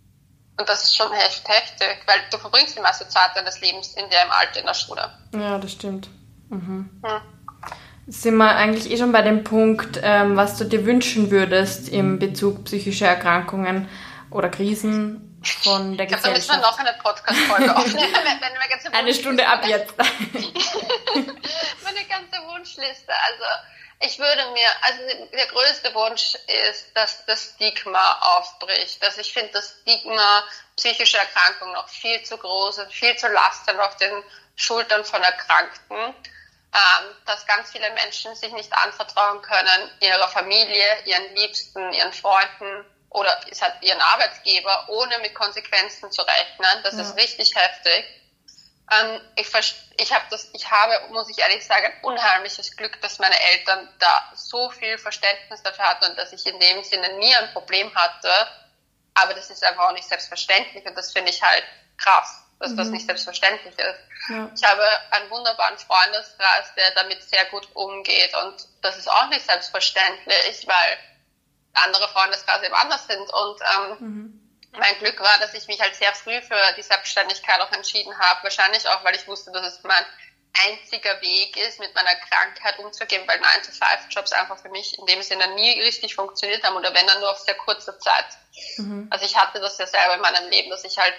Und das ist schon echt heftig, weil du verbringst die meiste Zeit deines Lebens in dem Alter in der Schule. Ja, das stimmt. Mhm. Hm. Sind wir eigentlich eh schon bei dem Punkt, ähm, was du dir wünschen würdest im Bezug psychische Erkrankungen oder Krisen von der ich glaub, Gesellschaft? Ich glaube, da müssen wir noch eine Podcast-Folge aufnehmen. eine Stunde ab jetzt. meine ganze Wunschliste. Also ich würde mir, also der größte Wunsch ist, dass das Stigma aufbricht. Dass ich finde, das Stigma psychische Erkrankungen noch viel zu groß und viel zu lastend auf den Schultern von Erkrankten, ähm, dass ganz viele Menschen sich nicht anvertrauen können, ihrer Familie, ihren Liebsten, ihren Freunden oder ihren Arbeitgeber, ohne mit Konsequenzen zu rechnen. Das ja. ist richtig heftig. Ähm, ich, ich, hab das, ich habe, muss ich ehrlich sagen, ein unheimliches Glück, dass meine Eltern da so viel Verständnis dafür hatten und dass ich in dem Sinne nie ein Problem hatte. Aber das ist einfach auch nicht selbstverständlich und das finde ich halt krass, dass mhm. das nicht selbstverständlich ist. Ja. Ich habe einen wunderbaren Freundeskreis, der damit sehr gut umgeht und das ist auch nicht selbstverständlich, weil andere Freundeskreise eben anders sind und ähm, mhm mein Glück war, dass ich mich halt sehr früh für die Selbstständigkeit auch entschieden habe. Wahrscheinlich auch, weil ich wusste, dass es mein einziger Weg ist, mit meiner Krankheit umzugehen, weil 9-to-5-Jobs einfach für mich in dem Sinne nie richtig funktioniert haben oder wenn dann nur auf sehr kurze Zeit. Mhm. Also ich hatte das ja selber in meinem Leben, dass ich halt,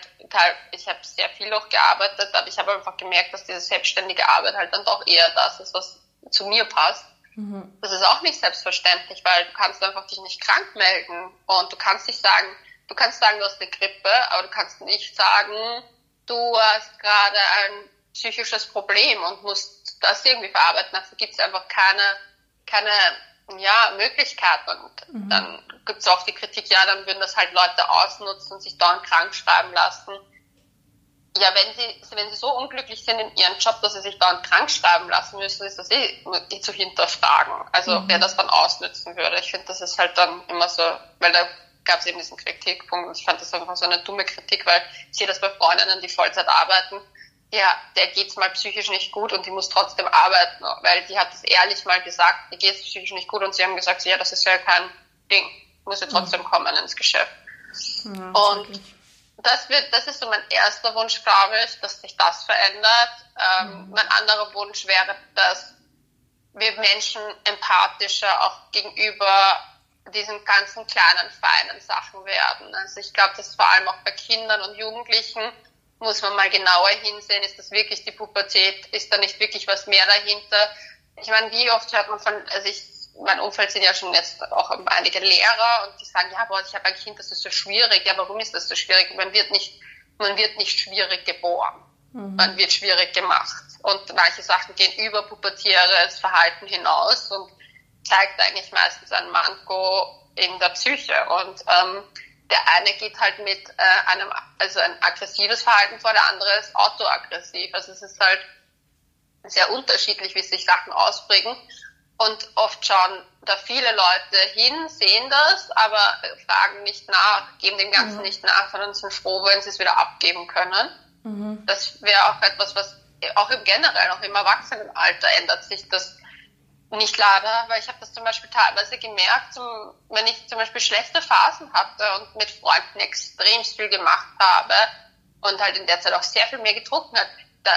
ich habe sehr viel noch gearbeitet, aber ich habe einfach gemerkt, dass diese selbstständige Arbeit halt dann doch eher das ist, was zu mir passt. Mhm. Das ist auch nicht selbstverständlich, weil du kannst einfach dich nicht krank melden und du kannst nicht sagen, Du kannst sagen, du hast eine Grippe, aber du kannst nicht sagen, du hast gerade ein psychisches Problem und musst das irgendwie verarbeiten. Also gibt es einfach keine, keine ja, Möglichkeit. Und mhm. dann gibt es auch die Kritik, ja, dann würden das halt Leute ausnutzen und sich dauernd krank schreiben lassen. Ja, wenn sie, wenn sie so unglücklich sind in ihrem Job, dass sie sich dauernd krank schreiben lassen müssen, ist das eh nicht zu hinterfragen. Also mhm. wer das dann ausnützen würde. Ich finde, das ist halt dann immer so, weil da gab es eben diesen Kritikpunkt und ich fand das einfach so eine dumme Kritik, weil ich sehe das bei Freundinnen, die Vollzeit arbeiten, ja, der geht's mal psychisch nicht gut und die muss trotzdem arbeiten, weil die hat es ehrlich mal gesagt, ihr geht's psychisch nicht gut und sie haben gesagt, ja, das ist ja kein Ding, muss ja trotzdem mhm. kommen ins Geschäft. Ja, und wirklich. das wird, das ist so mein erster Wunsch, glaube ich, dass sich das verändert. Ähm, mhm. Mein anderer Wunsch wäre, dass wir Menschen empathischer auch gegenüber diesen ganzen kleinen, feinen Sachen werden. Also ich glaube, dass vor allem auch bei Kindern und Jugendlichen muss man mal genauer hinsehen, ist das wirklich die Pubertät, ist da nicht wirklich was mehr dahinter? Ich meine, wie oft hört man von, also ich, mein Umfeld sind ja schon jetzt auch einige Lehrer und die sagen, ja, boah, ich habe ein Kind, das ist so schwierig. Ja, warum ist das so schwierig? Man wird nicht, man wird nicht schwierig geboren. Mhm. Man wird schwierig gemacht. Und manche Sachen gehen über pubertäres Verhalten hinaus und zeigt eigentlich meistens ein Manko in der Psyche. Und ähm, der eine geht halt mit äh, einem, also ein aggressives Verhalten vor, der andere ist autoaggressiv. Also es ist halt sehr unterschiedlich, wie sich Sachen ausprägen. Und oft schauen da viele Leute hin, sehen das, aber fragen nicht nach, geben dem Ganzen mhm. nicht nach, sondern sind froh, wenn sie es wieder abgeben können. Mhm. Das wäre auch etwas, was auch im generell, auch im Erwachsenenalter ändert sich das nicht leider, weil ich habe das zum Beispiel teilweise gemerkt, zum, wenn ich zum Beispiel schlechte Phasen hatte und mit Freunden extrem viel gemacht habe und halt in der Zeit auch sehr viel mehr getrunken hat, da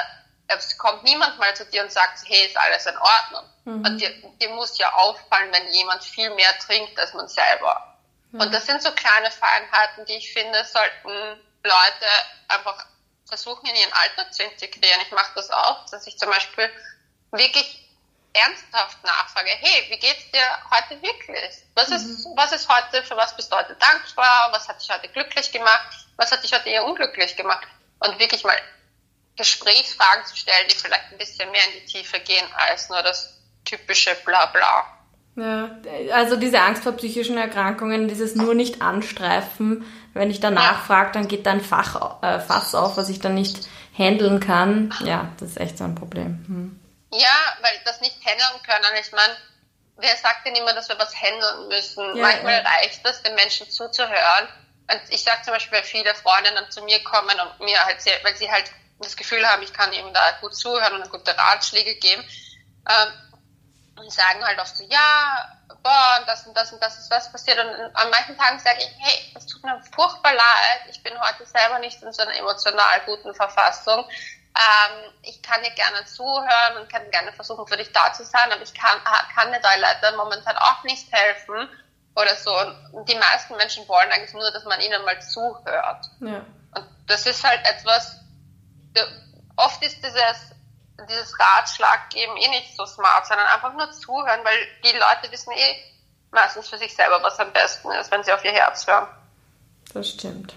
es kommt niemand mal zu dir und sagt, hey, ist alles in Ordnung. Mhm. Und dir, dir muss ja auffallen, wenn jemand viel mehr trinkt als man selber. Mhm. Und das sind so kleine Feinheiten, die ich finde, sollten Leute einfach versuchen, in ihren Alltag zu integrieren. Ich mache das auch, dass ich zum Beispiel wirklich ernsthaft nachfrage, hey, wie geht's dir heute wirklich? Was mhm. ist, was ist heute, für was bist du heute dankbar? Was hat dich heute glücklich gemacht? Was hat dich heute eher unglücklich gemacht? Und wirklich mal Gesprächsfragen zu stellen, die vielleicht ein bisschen mehr in die Tiefe gehen als nur das typische Blabla. Ja, also diese Angst vor psychischen Erkrankungen, dieses nur nicht anstreifen, wenn ich danach ja. frage, dann geht da ein Fach, äh, Fass auf, was ich dann nicht handeln kann. Ja, das ist echt so ein Problem. Hm. Ja, weil das nicht handeln können, ich meine, wer sagt denn immer, dass wir was handeln müssen? Ja, Manchmal ja. reicht es, den Menschen zuzuhören. Und ich sage zum Beispiel, weil viele Freundinnen zu mir kommen und mir halt sehr, weil sie halt das Gefühl haben, ich kann ihnen da gut zuhören und gute Ratschläge geben. Ähm, und sagen halt oft so, ja, boah, und das und das und das ist was passiert. Und an manchen Tagen sage ich, hey, es tut mir furchtbar leid, ich bin heute selber nicht in so einer emotional guten Verfassung. Ähm, ich kann dir gerne zuhören und kann gerne versuchen, für dich da zu sein, aber ich kann, kann dir da leider momentan auch nicht helfen oder so. Und die meisten Menschen wollen eigentlich nur, dass man ihnen mal zuhört. Ja. Und das ist halt etwas, oft ist dieses dieses Ratschlag geben eh nicht so smart, sondern einfach nur zuhören, weil die Leute wissen eh meistens für sich selber, was am besten ist, wenn sie auf ihr Herz hören. Das stimmt.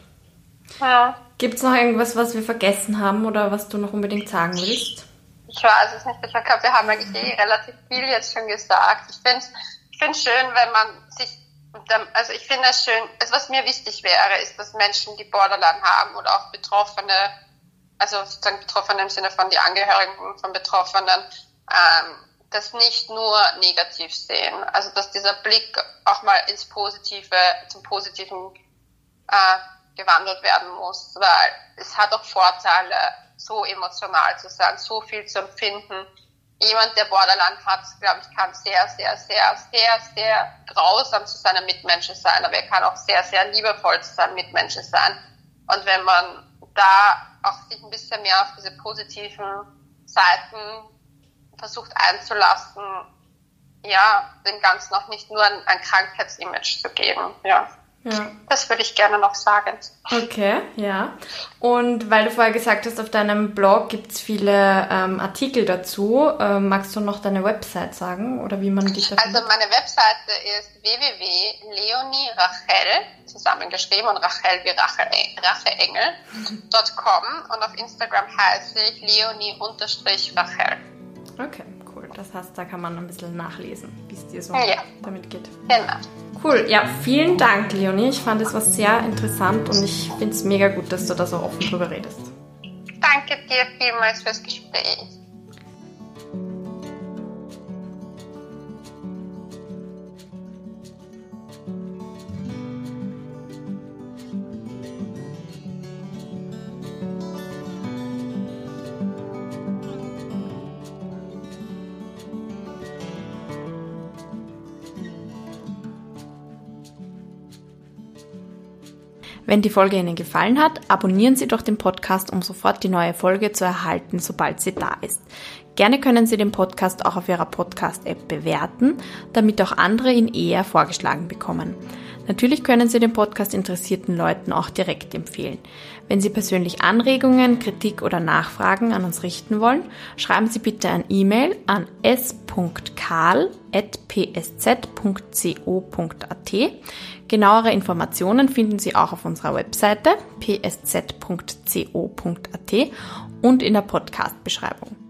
Ja. Gibt es noch irgendwas, was wir vergessen haben oder was du noch unbedingt sagen willst? Ich weiß es nicht. Ich glaube, wir haben eigentlich eh relativ viel jetzt schon gesagt. Ich finde es ich find's schön, wenn man sich, also ich finde es schön, also was mir wichtig wäre, ist, dass Menschen, die Borderline haben oder auch Betroffene, also sozusagen Betroffene im Sinne von die Angehörigen von Betroffenen, ähm, das nicht nur negativ sehen. Also dass dieser Blick auch mal ins Positive, zum Positiven äh, gewandelt werden muss, weil es hat auch Vorteile, so emotional zu sein, so viel zu empfinden. Jemand, der Borderline hat, glaube ich, kann sehr, sehr, sehr, sehr, sehr grausam zu seinen Mitmenschen sein, aber er kann auch sehr, sehr liebevoll zu seinen Mitmenschen sein. Und wenn man da auch sich ein bisschen mehr auf diese positiven Seiten versucht einzulassen, ja, dem Ganzen auch nicht nur ein, Krankheitsimage zu geben, ja. Ja. Das würde ich gerne noch sagen. Okay, ja. Und weil du vorher gesagt hast, auf deinem Blog gibt es viele ähm, Artikel dazu. Ähm, magst du noch deine Website sagen oder wie man dich da Also meine Webseite ist www.leonierachel, zusammengeschrieben und Rachel wie Rache, Racheengel.com und auf Instagram heiße ich leonie-rachel. Okay, cool. Das heißt, da kann man ein bisschen nachlesen, wie es dir so ja. damit geht. Genau. Cool, ja, vielen Dank, Leonie. Ich fand es was sehr interessant und ich finde es mega gut, dass du da so offen drüber redest. Danke dir vielmals fürs Gespräch. Wenn die Folge Ihnen gefallen hat, abonnieren Sie doch den Podcast, um sofort die neue Folge zu erhalten, sobald sie da ist. Gerne können Sie den Podcast auch auf Ihrer Podcast-App bewerten, damit auch andere ihn eher vorgeschlagen bekommen. Natürlich können Sie den Podcast interessierten Leuten auch direkt empfehlen. Wenn Sie persönlich Anregungen, Kritik oder Nachfragen an uns richten wollen, schreiben Sie bitte ein E-Mail an s.karl.psz.co.at. Genauere Informationen finden Sie auch auf unserer Webseite psz.co.at und in der Podcast-Beschreibung.